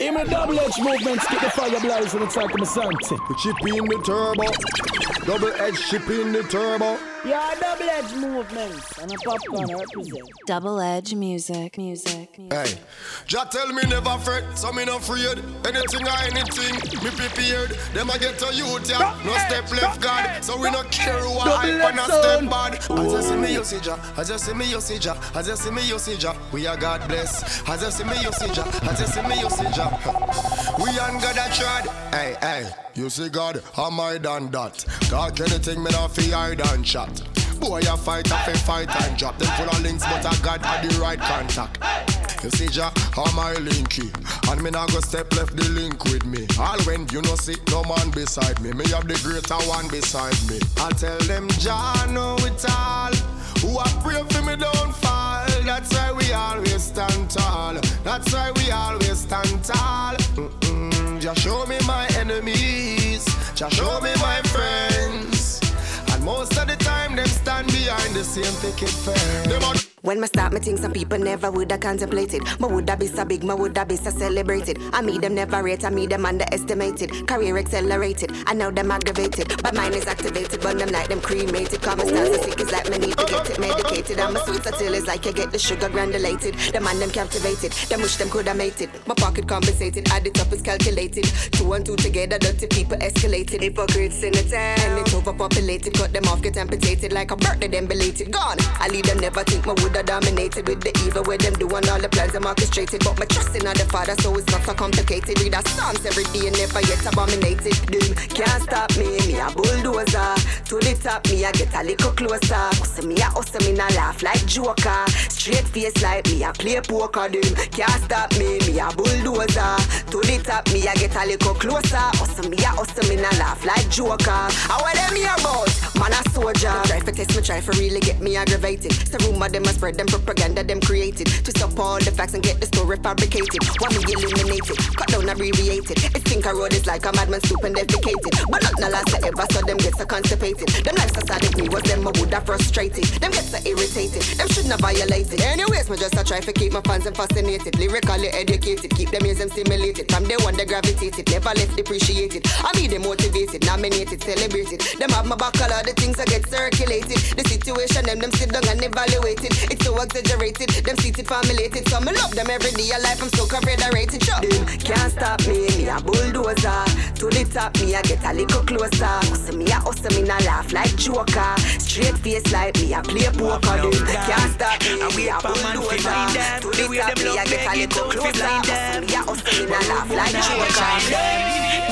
In my double edge movements, keep the fire blazing inside my Santi. We chip in the turbo. Double edge chip in the turbo. Yeah, double edge movements. And a popcorn represent. Double edge music, music, music. Hey, just tell me never fret, so me no afraid. Anything or anything, me prepared. Them I get to youth, yeah. No step left God. so we no care who I hype and a step bad. As you see me, you see ja. As you see me, you see ja. As you see me, you see ja. We are God bless. As you see me, you see ja. As you see me, you see ja. We on God a trod. Hey, hey. You see God, how I done that? Talk anything, me not fi hide and chat. Boy, a fight, I fi fight and drop. Them full of links, but I got at the right contact. You see, Ja, how my linky. And me not go step left the link with me. All when you know see no man beside me. Me have the greater one beside me. I tell them, Ja, know it all. Who I pray for me don't fall. That's why we always stand tall. That's why we always stand tall. Mm-mm. Just show me my enemies. Just show me siente que fe. When me start me think some people never would have contemplated. Me would have be so big, me would have be so celebrated. I me them never rate, I me them underestimated. Career accelerated, I know them aggravated. But mine is activated, but them like them cremated. Common stars sick, it's like me need to get it medicated. I'm a sweet until it's like you get the sugar granulated. The man them captivated, them wish them could have made it. My pocket compensated, add it up, it's calculated. Two and two together, dirty people escalated. Hypocrites in the town, and it's overpopulated. Cut them off, get amputated like a birthday, them belated. Gone, I leave them never think my would have dominated with the evil where them doing all the plans I'm orchestrated. But my trust in the Father, so it's not so complicated. Read a Psalms every day and never yet abominated. Doom can't stop me, me a bulldozer. To the top, me I get a little closer. Cause me a hustle, me nah laugh like Joker. Straight face like me a play poker. Doom can't stop me, me a bulldozer. To the top, me I get a little closer. Hustle me a hustle, me nah laugh like Joker. How what them here about? Man a soldier. Try for test me, try for really get me aggravated. So rumor them a spread them propaganda them created. Twist up all the facts and get the story fabricated. Want me eliminated, cut down abbreviated. It think a road is like a madman stoop and defecated. But not the last I ever, so them get so constipated. Them so sad me was them, I would have frustrated. Them get so irritated, them should not violated. Anyways, me just a try to keep my fans and fascinated. Lyrically educated, keep them ears them stimulated. From day one they gravitated, never left depreciated. I mean them motivated, nominated, celebrated. Them have my back all the things I get circulated. The situation them them sit down and evaluated. It's so exaggerated, them seated formulated. So me love them every day of life. I'm so confederated. Sure. Them can't stop me, me a bulldozer. To the top, me I get a little closer. Cause me a hustle, me nah laugh like Joker. Straight face like me a play poker. Them can't stop me, me a bulldozer. To the top, me I get a little closer. Cause me a hustle, me nah laugh like Joker.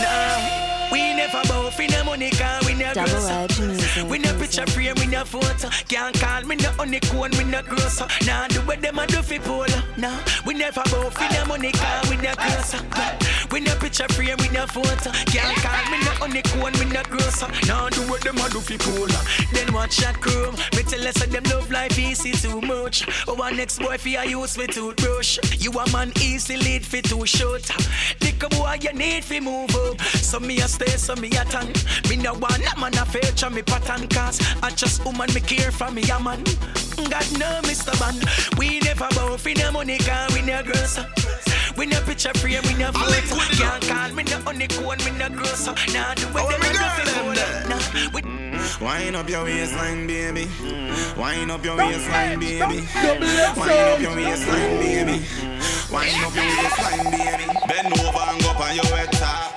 Nah, we never bow for no money, cause we no Double gross. edge music. We no picture frame, we no photo. Can't call me no honeycomb, we no gross. Nah, do what them a do fi polo. Nah, we never bow for no money, cause we no gross. We no picture frame, we no photo. Can't call me no honeycomb, we no gross. Now do what them a do fi polo. Then watch that chrome. Me tell us them love life easy too much. Oh, our next boy fi a use fi toothbrush. You a man easy lead fi too short. Dick a boy you need fi move up. So me a stay, so me a tan. Me no want no man a feature me pattern cause I just woman me care for me a man. God no Mr. Man. We never bow for no money cause we no gross. We no picture frame, we no photo. Can't call me no honeycomb, me no gross. Nah, do what oh, them a do fi polo. Nah, we mm-hmm. Wind up your waistline, baby. Mm-hmm. Wind up your waistline, baby. Wind up your waistline, baby. Mm-hmm. Wind up your waistline, baby. Bend over and go up on your head top.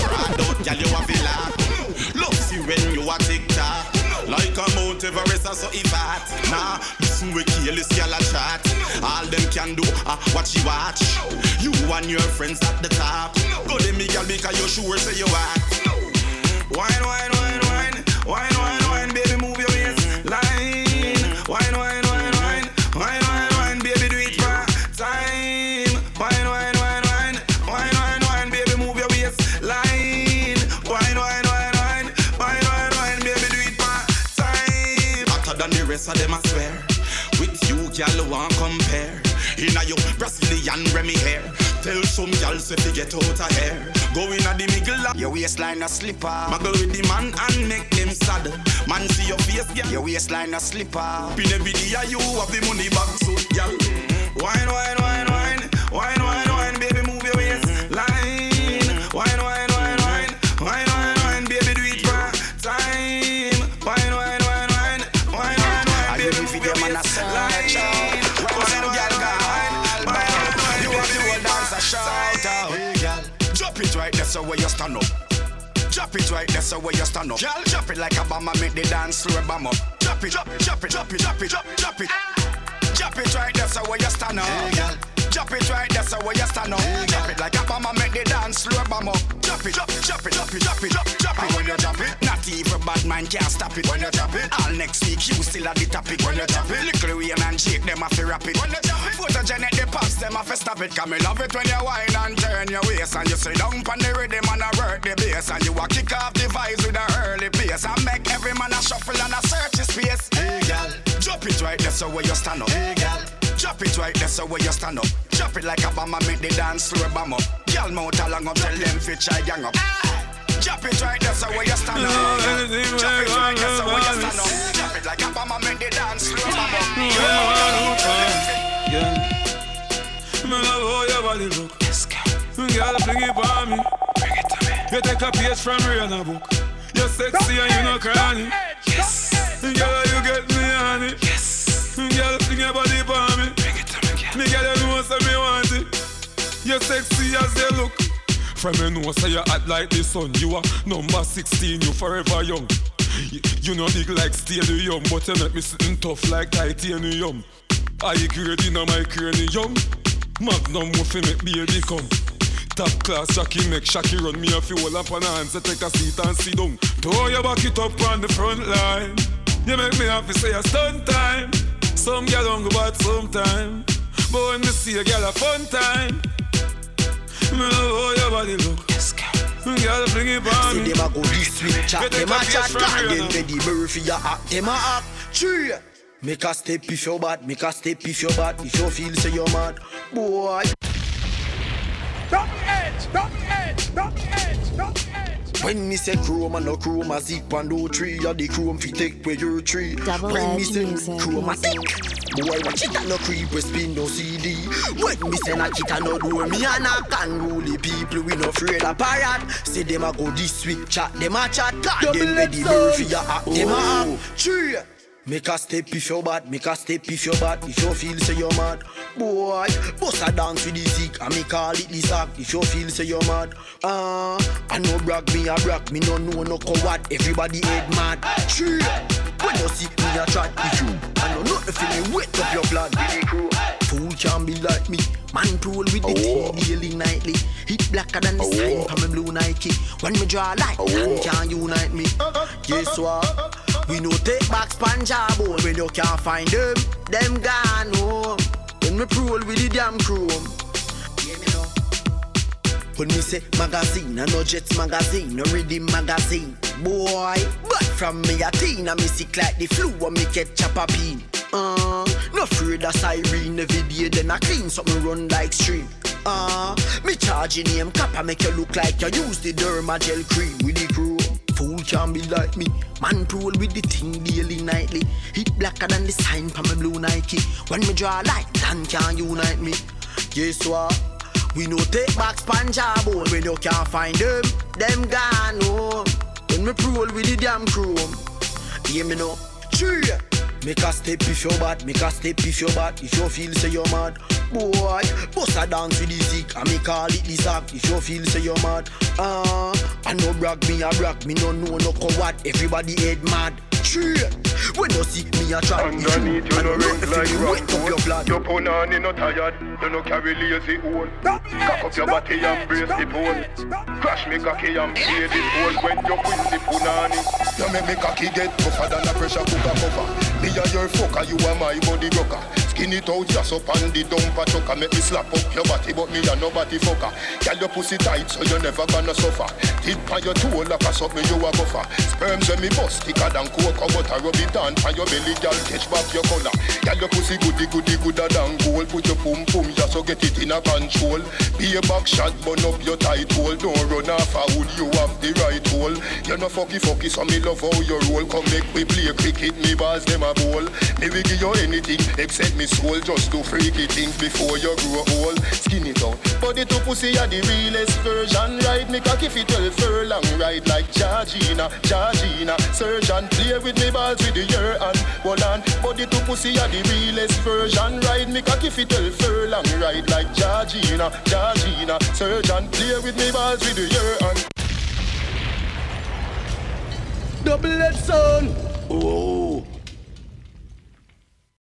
Ride out, girl, you a feel laugh. Love see when you a tick tock. Like a Mount Everest or so if hot. Nah, listen we kill this girl a chat. All them can do, ah, watch you watch. You and your friends at the top. Go them me girl because you sure say you act. Wine, wine, wine, wine, wine, wine, wine, baby, move your waistline. Wine, wine, wine, wine, wine, wine, wine, baby, do it for time. Wine, wine, wine, wine, wine, wine, wine, baby, move your waistline. Wine, wine, wine, wine, wine, wine, wine, baby, do it for time. Hotter than the rest of them, I swear. Girl, won't compare. Inna your Brazilian Remy hair. Tell some girl say fi get out of here. Go inna the middle of Your waistline a slipper. Muggle with the man and make them sad. Man see your face, girl. Your waistline a slipper. In every day you have the money back, so girl. Wine, wine, wine, wine, wine, drop it right so where you stand up. Drop it right so where you stand up. Girl, drop it like a bomb make the dance floor bomb up. Drop it, drop it, drop it, drop it, drop it, drop, drop it. Drop it right so where you stand up. Hey, girl. Drop it right there so where you stand up. Drop it like a bomb make the dance floor bomb up. Drop it, drop it, drop it, drop it, drop it, drop, drop it. when you drop it, not even bad man can't stop it. When you drop it, all next week you still at the topic. When you drop it, Lil Wayne and Jake them have to rap it. When you drop it, photogenic the pops them have to stop it. Come me love it when you whine and turn your waist and you sit down on the rhythm and I work the bass and you a kick off the vibes with a early pace and make every man a shuffle and a search his space. Hey girl, drop it right there so where you stand up. Hey girl. Drop it right there so where you stand up. Drop it like a bomb and make the dance floor bomb up. Girl mouth along up, tell them fit try gang up. Drop it right there so where you stand up. Drop it right there so where you stand up. Drop it like a bomb and make the dance floor bomb up. Yeah. Me love how your body look. Mm, girl, fling it on me. Bring it to me. You take a page from Rihanna book. You're sexy and you know cranny. Yes. Girl, you get me on it. Yes. Girl, fling your body on me. Bring it to me, girl. Me girl, you know say me want it. You're sexy as you look. From you know say you act like the sun. You are number 16, you forever young. You, you know big like stadium, but you make me sitting tough like titanium. I grade in my cranium. Magnum muffin make baby come. Top class Jackie make Shaki run me a few all up on hands to take a seat and sit down. Throw your back it up on the front line. You make me happy say a stunt time. Some girl don't go bad sometime. But when me see a girl a fun time. Me love how your body look. Yes, girl. Girl, bring it on See them a go this week chat, them a a chat, piece from God, Rihanna. them ready Murphy a act, them a act. Tree. Make a step if you're bad, make a step if you're bad, if you feel say you're mad, boy. Drop the edge, drop the edge, drop When me say chrome and no chrome, a zip and do three, ya the chrome fi take where your tree. Double when me edge say music, chromatic, boy watch it and no creep, we spin no CD. When me say knock it and no door, me a knock and rule people, we no afraid of parrot. Say them a go this week, chat them a chat, God Double them ready edge Murphy sound. a act, them a oh. act. Tree. Make a step if you bad, make a step if you bad, if you feel say you're mad. Boy, bust a dance with the sick, and me call it the sack, if you feel say you're mad. Ah, I no brag me a brag, me no know no coward, everybody head mad. True, when you see me a chat with you, I know nothing me, wet up your blood. Fool can be like me, man tool with the tea daily nightly. Hit blacker than the sign from me blue Nike. When me draw a light, man can unite me. Guess what? We no take back Punjab home when you can't find them. Them gone home. When me roll with the damn chrome. When me say magazine, I know Jets magazine, no reading magazine. Boy, but from me a teen, I me sick like the flu, and me get chopper peen. Uh, no afraid of siren every day, then I clean something run like stream. Uh, me charging cap, I make you look like you use the derma gel cream with the crew. Fool can be like me, man roll with the thing daily nightly. Hit blacker than the sign from my blue Nike. When me draw light, Dan can unite me. Guess what? We no take back Punjab when you can't find them. Them gone home. When me roll with the damn chrome. Hear me now. Tree. Make a step if you're bad, make a step if you're bad, if you feel say you're mad. Boy, bust a dance with the sick, and me call it the sack, if you feel say you're mad. Ah, I no brag, me a brag, me no know no coward, everybody head mad. Tree. When you see me a try if you, Underneath you I no know ring nothing like fi me wet up your rock blood. Your punani no tired, you no carry lazy hole. Drop Cock up your drop body the and edge, brace drop the the pole. edge, drop the Crash me cocky and play this hole when you win the punani. You make me cocky get tougher than a pressure cooker cover. Me a your fucker, you are my body rocker. Skin it out just up on the dumper trucker. Make me slap up your body, but me a nobody fucker. Girl, your pussy tight, so you never gonna suffer. Tip on your toe like a me, you a buffer. Sperms when me bust thicker than coke, but I rub it on on your belly, girl. Catch back your color. Girl, your pussy goody goody gooder than gold. Put your pum pum just so get it in a control. Be a back shot, burn up your tight hole. Don't run off a hood, you have the right hole. You no fucky fucky, so me love how you roll. Come make we play cricket, me balls them a bowl. Me will give you anything except me me soul. Just to freaky think before you grow old. Skin it out. Body to pussy are the realest version. Ride me cocky fit well furlong. Ride like Georgina, Georgina. Surgeon play with me balls with the year and hold on. Body to pussy are the realest version. Ride me cocky fit well furlong. Ride like Georgina, Georgina. Surgeon play with me balls with the year and Double head son. Oh.